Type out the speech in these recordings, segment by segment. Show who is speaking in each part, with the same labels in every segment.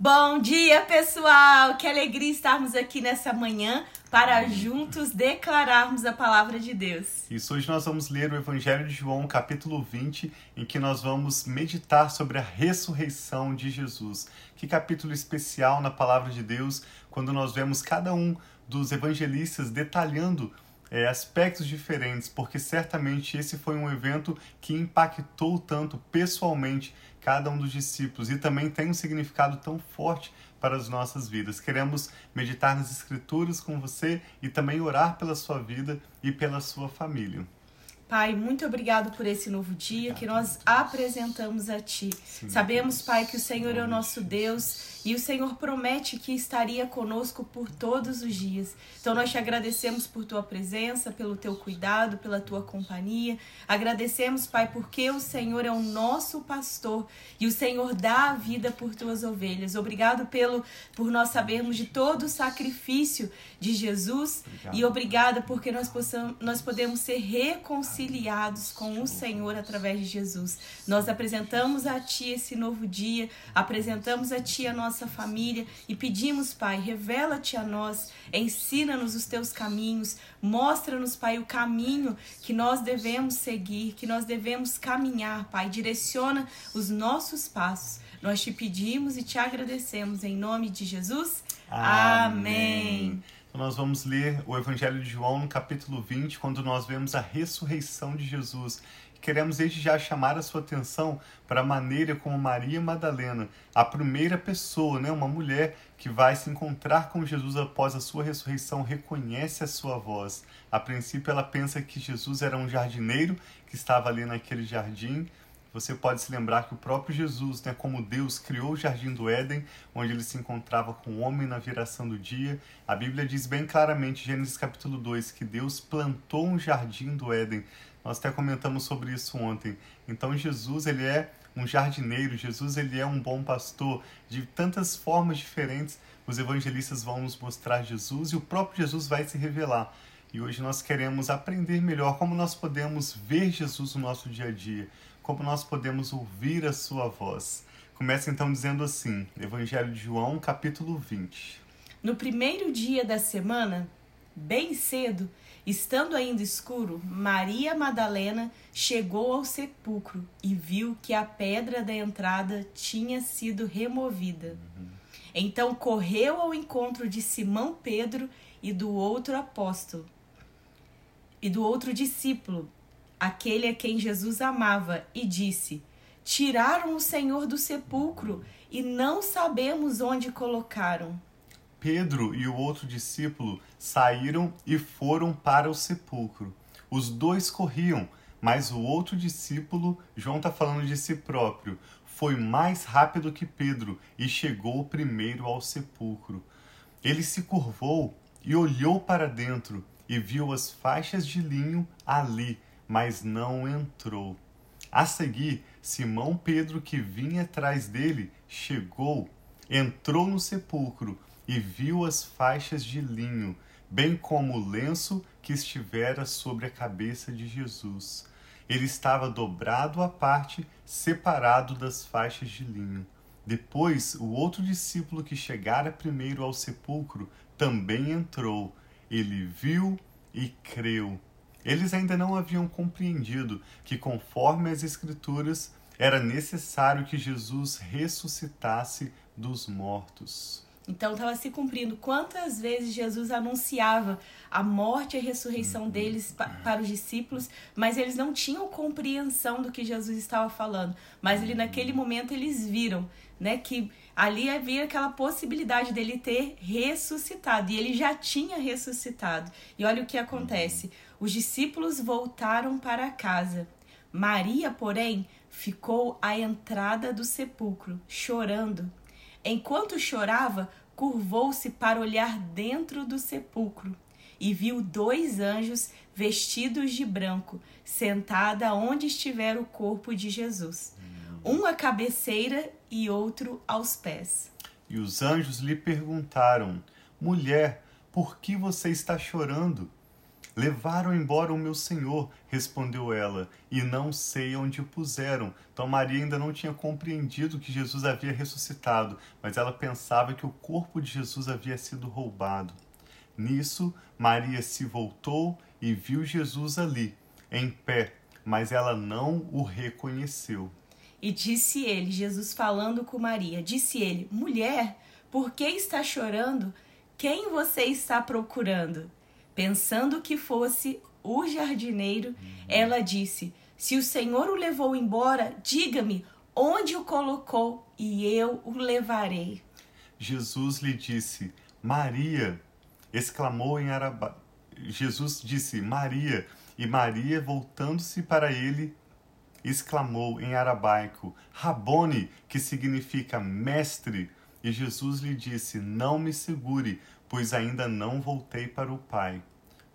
Speaker 1: Bom dia, pessoal! Que alegria estarmos aqui nessa manhã para juntos declararmos a palavra de Deus.
Speaker 2: Isso, hoje nós vamos ler o Evangelho de João, capítulo 20, em que nós vamos meditar sobre a ressurreição de Jesus. Que capítulo especial na palavra de Deus, quando nós vemos cada um dos evangelistas detalhando é, aspectos diferentes, porque certamente esse foi um evento que impactou tanto pessoalmente cada um dos discípulos e também tem um significado tão forte para as nossas vidas. Queremos meditar nas Escrituras com você e também orar pela sua vida e pela sua família.
Speaker 1: Pai, muito obrigado por esse novo dia que nós apresentamos a Ti. Sim, Sabemos, Pai, que o Senhor é o nosso Deus e o Senhor promete que estaria conosco por todos os dias. Então nós te agradecemos por tua presença, pelo teu cuidado, pela tua companhia. Agradecemos, Pai, porque o Senhor é o nosso pastor e o Senhor dá a vida por tuas ovelhas. Obrigado pelo por nós sabermos de todo o sacrifício de Jesus obrigado. e obrigada porque nós possamos nós podemos ser reconciliados com o Senhor através de Jesus. Nós apresentamos a ti esse novo dia, apresentamos a ti a nossa nossa família e pedimos, Pai, revela-te a nós, ensina-nos os teus caminhos, mostra-nos, Pai, o caminho que nós devemos seguir, que nós devemos caminhar, Pai, direciona os nossos passos. Nós te pedimos e te agradecemos em nome de Jesus. Amém. Amém.
Speaker 2: Nós vamos ler o Evangelho de João no capítulo 20, quando nós vemos a ressurreição de Jesus queremos desde já chamar a sua atenção para a maneira como Maria Madalena, a primeira pessoa, né, uma mulher que vai se encontrar com Jesus após a sua ressurreição, reconhece a sua voz. A princípio, ela pensa que Jesus era um jardineiro que estava ali naquele jardim. Você pode se lembrar que o próprio Jesus, né, como Deus, criou o jardim do Éden, onde ele se encontrava com o homem na viração do dia. A Bíblia diz bem claramente, Gênesis capítulo 2, que Deus plantou um jardim do Éden nós até comentamos sobre isso ontem. Então Jesus, ele é um jardineiro, Jesus ele é um bom pastor. De tantas formas diferentes, os evangelistas vão nos mostrar Jesus e o próprio Jesus vai se revelar. E hoje nós queremos aprender melhor como nós podemos ver Jesus no nosso dia a dia, como nós podemos ouvir a sua voz. Começa então dizendo assim, Evangelho de João, capítulo 20.
Speaker 1: No primeiro dia da semana, bem cedo, Estando ainda escuro, Maria Madalena chegou ao sepulcro e viu que a pedra da entrada tinha sido removida. Então correu ao encontro de Simão Pedro e do outro apóstolo e do outro discípulo, aquele a quem Jesus amava, e disse: Tiraram o Senhor do sepulcro e não sabemos onde colocaram.
Speaker 2: Pedro e o outro discípulo saíram e foram para o sepulcro. Os dois corriam, mas o outro discípulo, João está falando de si próprio, foi mais rápido que Pedro e chegou primeiro ao sepulcro. Ele se curvou e olhou para dentro e viu as faixas de linho ali, mas não entrou. A seguir, Simão Pedro, que vinha atrás dele, chegou, entrou no sepulcro e viu as faixas de linho, bem como o lenço que estivera sobre a cabeça de Jesus. Ele estava dobrado à parte, separado das faixas de linho. Depois, o outro discípulo que chegara primeiro ao sepulcro também entrou. Ele viu e creu. Eles ainda não haviam compreendido que, conforme as Escrituras, era necessário que Jesus ressuscitasse dos mortos.
Speaker 1: Então estava se cumprindo. Quantas vezes Jesus anunciava a morte e a ressurreição uhum. deles pa para os discípulos, mas eles não tinham compreensão do que Jesus estava falando. Mas ele naquele uhum. momento eles viram, né, que ali havia aquela possibilidade dele ter ressuscitado e ele já tinha ressuscitado. E olha o que acontece. Uhum. Os discípulos voltaram para casa. Maria, porém, ficou à entrada do sepulcro, chorando. Enquanto chorava, curvou-se para olhar dentro do sepulcro e viu dois anjos vestidos de branco, sentada onde estivera o corpo de Jesus, um à cabeceira e outro aos pés.
Speaker 2: E os anjos lhe perguntaram: Mulher, por que você está chorando? Levaram embora o meu senhor, respondeu ela, e não sei onde o puseram. Então Maria ainda não tinha compreendido que Jesus havia ressuscitado, mas ela pensava que o corpo de Jesus havia sido roubado. Nisso, Maria se voltou e viu Jesus ali, em pé, mas ela não o reconheceu.
Speaker 1: E disse ele, Jesus falando com Maria, disse ele: Mulher, por que está chorando? Quem você está procurando? Pensando que fosse o jardineiro, ela disse: Se o Senhor o levou embora, diga-me onde o colocou e eu o levarei.
Speaker 2: Jesus lhe disse: Maria! exclamou em araba. Jesus disse: Maria! E Maria, voltando-se para ele, exclamou em arabaico: Rabone, que significa mestre. E Jesus lhe disse: Não me segure, pois ainda não voltei para o Pai.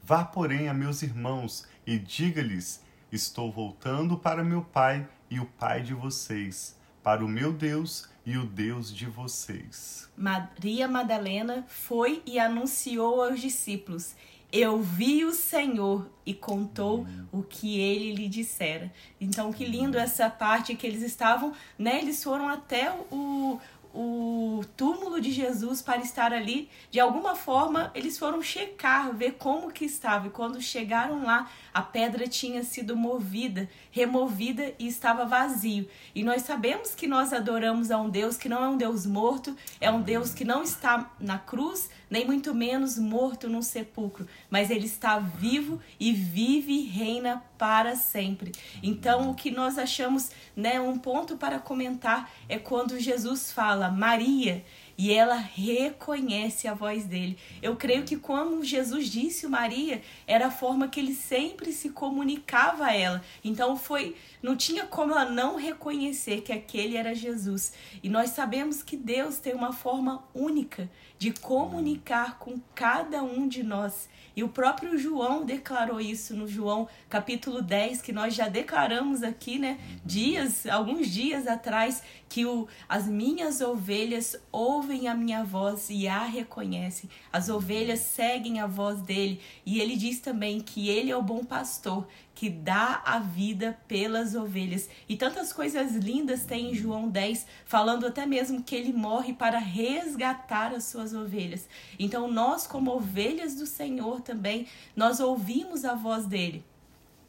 Speaker 2: Vá, porém, a meus irmãos e diga-lhes: Estou voltando para meu Pai e o Pai de vocês, para o meu Deus e o Deus de vocês.
Speaker 1: Maria Madalena foi e anunciou aos discípulos: Eu vi o Senhor e contou hum. o que ele lhe dissera. Então, que lindo essa parte que eles estavam, né? Eles foram até o, o túmulo de Jesus para estar ali. De alguma forma, eles foram checar, ver como que estava. E quando chegaram lá, a pedra tinha sido movida, removida e estava vazio. E nós sabemos que nós adoramos a um Deus que não é um Deus morto, é um Deus que não está na cruz, nem muito menos morto num sepulcro, mas ele está vivo e vive e reina para sempre. Então, o que nós achamos, né, um ponto para comentar é quando Jesus fala: "Maria", e ela reconhece a voz dele. Eu creio que como Jesus disse Maria, era a forma que ele sempre se comunicava a ela. Então foi, não tinha como ela não reconhecer que aquele era Jesus. E nós sabemos que Deus tem uma forma única de comunicar com cada um de nós. E o próprio João declarou isso no João capítulo 10, que nós já declaramos aqui, né? Dias, alguns dias atrás, que o, as minhas ovelhas ouvem a minha voz e a reconhecem. As ovelhas seguem a voz dele. E ele diz também que ele é o bom pastor que dá a vida pelas ovelhas. E tantas coisas lindas tem em João 10, falando até mesmo que ele morre para resgatar as suas ovelhas. Então nós como ovelhas do Senhor também, nós ouvimos a voz dele.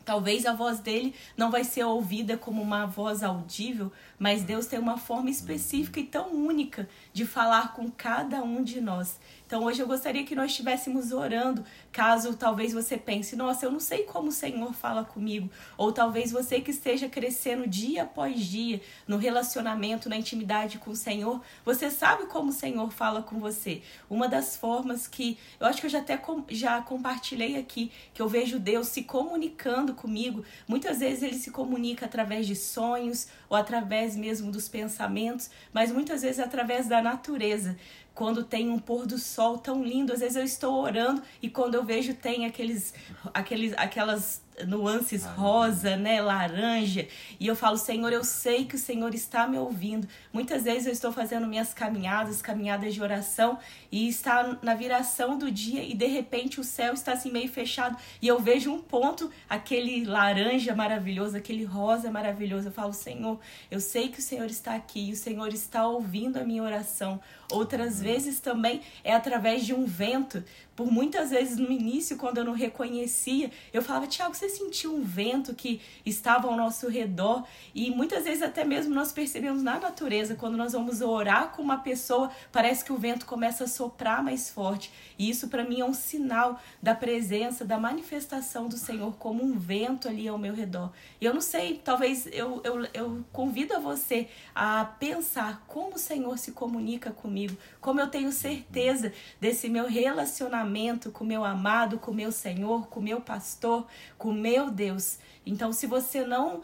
Speaker 1: Talvez a voz dele não vai ser ouvida como uma voz audível, mas Deus tem uma forma específica e tão única de falar com cada um de nós. Então hoje eu gostaria que nós estivéssemos orando, caso talvez você pense, nossa, eu não sei como o Senhor fala comigo, ou talvez você que esteja crescendo dia após dia no relacionamento, na intimidade com o Senhor, você sabe como o Senhor fala com você. Uma das formas que eu acho que eu já até já compartilhei aqui, que eu vejo Deus se comunicando comigo, muitas vezes ele se comunica através de sonhos ou através mesmo dos pensamentos, mas muitas vezes através da natureza. Quando tem um pôr do sol tão lindo, às vezes eu estou orando e quando eu vejo tem aqueles, aqueles aquelas nuances rosa, né, laranja, e eu falo, Senhor, eu sei que o Senhor está me ouvindo. Muitas vezes eu estou fazendo minhas caminhadas, caminhadas de oração, e está na viração do dia e de repente o céu está assim meio fechado e eu vejo um ponto, aquele laranja maravilhoso, aquele rosa maravilhoso. Eu falo, Senhor, eu sei que o Senhor está aqui, e o Senhor está ouvindo a minha oração. Outras vezes também é através de um vento. Por muitas vezes no início, quando eu não reconhecia, eu falava, Tiago, você sentiu um vento que estava ao nosso redor? E muitas vezes até mesmo nós percebemos na natureza, quando nós vamos orar com uma pessoa, parece que o vento começa a soprar mais forte. E isso para mim é um sinal da presença, da manifestação do Senhor como um vento ali ao meu redor. E eu não sei, talvez eu, eu, eu convido a você a pensar como o Senhor se comunica comigo, como eu tenho certeza desse meu relacionamento relacionamento com meu amado, com meu Senhor, com meu pastor, com meu Deus. Então, se você não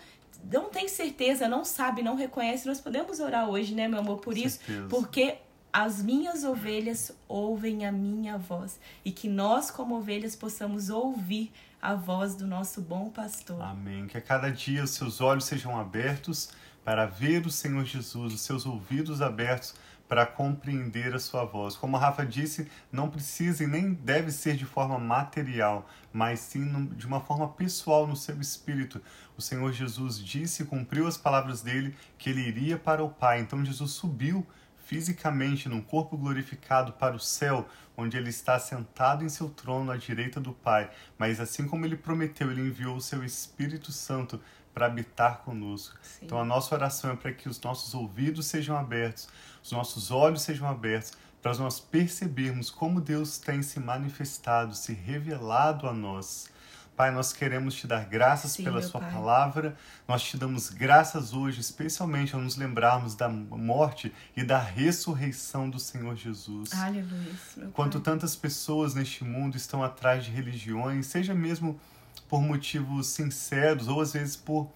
Speaker 1: não tem certeza, não sabe, não reconhece, nós podemos orar hoje, né, meu amor, por isso, porque as minhas ovelhas ouvem a minha voz e que nós como ovelhas possamos ouvir a voz do nosso bom pastor.
Speaker 2: Amém. Que a cada dia os seus olhos sejam abertos para ver o Senhor Jesus, os seus ouvidos abertos para compreender a sua voz. Como a Rafa disse, não precisa e nem deve ser de forma material, mas sim de uma forma pessoal no seu espírito. O Senhor Jesus disse e cumpriu as palavras dele que ele iria para o Pai. Então Jesus subiu fisicamente num corpo glorificado para o céu, onde ele está sentado em seu trono à direita do Pai. Mas assim como ele prometeu, ele enviou o seu Espírito Santo para habitar conosco. Sim. Então a nossa oração é para que os nossos ouvidos sejam abertos, os nossos olhos sejam abertos, para nós percebermos como Deus tem se manifestado, se revelado a nós. Pai, nós queremos te dar graças Sim, pela Sua pai. palavra. Nós te damos graças hoje, especialmente ao nos lembrarmos da morte e da ressurreição do Senhor Jesus.
Speaker 1: Aleluia.
Speaker 2: Quanto pai. tantas pessoas neste mundo estão atrás de religiões, seja mesmo por motivos sinceros ou às vezes por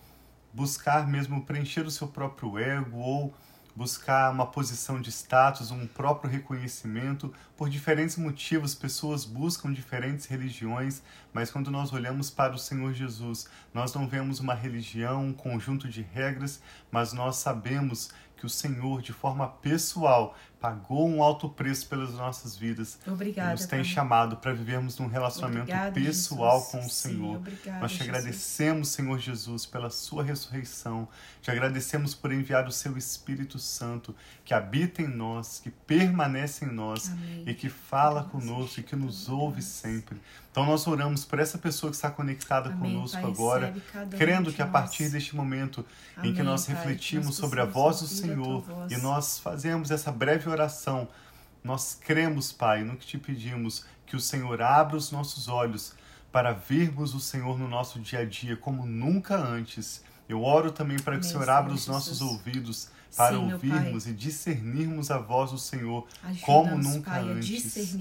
Speaker 2: buscar mesmo preencher o seu próprio ego ou buscar uma posição de status, um próprio reconhecimento. Por diferentes motivos, pessoas buscam diferentes religiões, mas quando nós olhamos para o Senhor Jesus, nós não vemos uma religião, um conjunto de regras, mas nós sabemos que o Senhor, de forma pessoal, pagou um alto preço pelas nossas vidas.
Speaker 1: Obrigada.
Speaker 2: Nos tem chamado para vivermos num relacionamento Obrigada, pessoal Jesus. com o Senhor. Sim, obrigada, Nós te Jesus. agradecemos, Senhor Jesus, pela sua ressurreição. Te agradecemos por enviar o seu Espírito Santo, que habita em nós, que permanece em nós Amém. e que fala conosco e que nos ouve sempre. Então nós oramos por essa pessoa que está conectada Amém, conosco pai, agora, crendo que a partir deste momento Amém, em que nós pai, refletimos nós sobre a voz do Senhor voz. e nós fazemos essa breve oração, nós cremos, Pai, no que te pedimos, que o Senhor abra os nossos olhos para vermos o Senhor no nosso dia a dia como nunca antes. Eu oro também para que o Senhor abra os nossos ouvidos para Sim, ouvirmos e discernirmos a voz do Senhor como nunca pai, antes.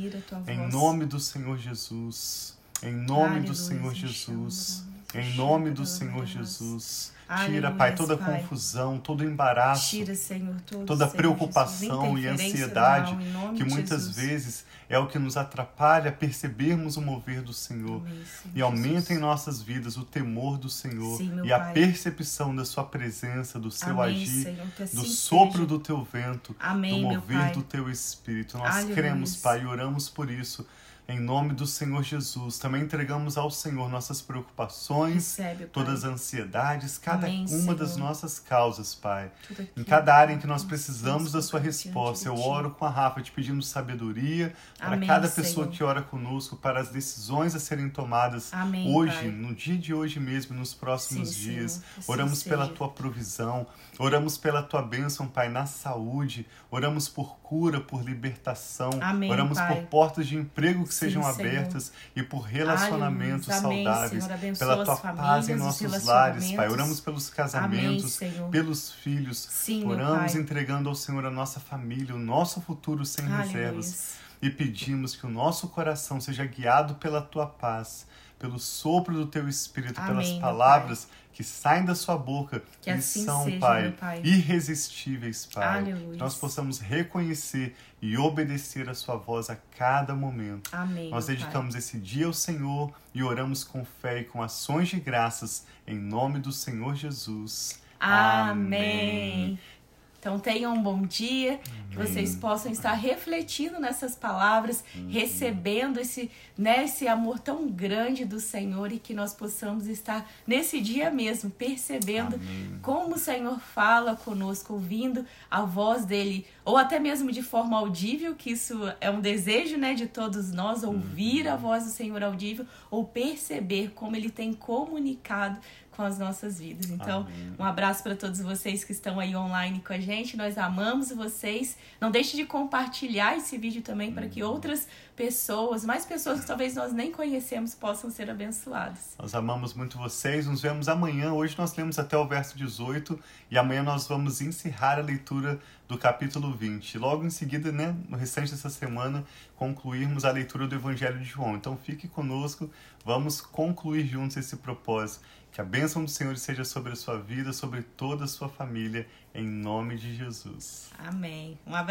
Speaker 2: Em nome do Senhor Jesus. Em nome Aleluia, do Senhor Jesus. Em nome do Senhor Jesus. Tira, Pai, toda confusão, todo embaraço,
Speaker 1: Tira, Senhor,
Speaker 2: toda preocupação e ansiedade que muitas vezes é o que nos atrapalha a percebermos o mover do Senhor. E aumenta em nossas vidas o temor do Senhor e a percepção da Sua presença, do seu agir, assim do sopro do teu vento, do mover do teu espírito. Nós cremos, Pai, e oramos por isso em nome do Senhor Jesus. Também entregamos ao Senhor nossas preocupações, Recebe, todas as ansiedades, cada Amém, uma Senhor. das nossas causas, Pai. Em cada área em que nós precisamos da sua resposta. Eu oro com a Rafa te pedindo sabedoria para Amém, cada pessoa Senhor. que ora conosco, para as decisões a serem tomadas Amém, hoje, Pai. no dia de hoje mesmo, nos próximos Sim, dias. Assim oramos seja. pela tua provisão, oramos pela tua bênção, Pai, na saúde, oramos por cura, por libertação, oramos Pai. por portas de emprego que que sejam abertas e por relacionamentos Amém, saudáveis, Senhor, pela tua paz em nossos lares, Pai. Oramos pelos casamentos, Amém, pelos filhos. Sim, Oramos entregando ao Senhor a nossa família, o nosso futuro sem Aleluia. reservas. E pedimos que o nosso coração seja guiado pela tua paz, pelo sopro do teu espírito, Amém, pelas palavras que saem da sua boca que assim são, seja, pai, pai, irresistíveis, Pai. Aleluia. Nós possamos reconhecer e obedecer a sua voz a cada momento.
Speaker 1: Amém,
Speaker 2: Nós dedicamos pai. esse dia ao Senhor e oramos com fé e com ações de graças em nome do Senhor Jesus.
Speaker 1: Amém. Amém. Então tenham um bom dia, que vocês possam estar refletindo nessas palavras, recebendo esse, né, esse amor tão grande do Senhor e que nós possamos estar nesse dia mesmo percebendo Amém. como o Senhor fala conosco, ouvindo a voz dele, ou até mesmo de forma audível, que isso é um desejo, né, de todos nós ouvir a voz do Senhor audível ou perceber como ele tem comunicado com as nossas vidas. Então, Amém. um abraço para todos vocês que estão aí online com a gente. Nós amamos vocês. Não deixe de compartilhar esse vídeo também para que outras pessoas, mais pessoas que talvez nós nem conhecemos, possam ser abençoadas.
Speaker 2: Nós amamos muito vocês. Nos vemos amanhã. Hoje nós lemos até o verso 18 e amanhã nós vamos encerrar a leitura do capítulo 20. Logo em seguida, né, no restante dessa semana, concluirmos a leitura do Evangelho de João. Então fique conosco, vamos concluir juntos esse propósito. Que a bênção do Senhor seja sobre a sua vida, sobre toda a sua família, em nome de Jesus.
Speaker 1: Amém. Um abraço.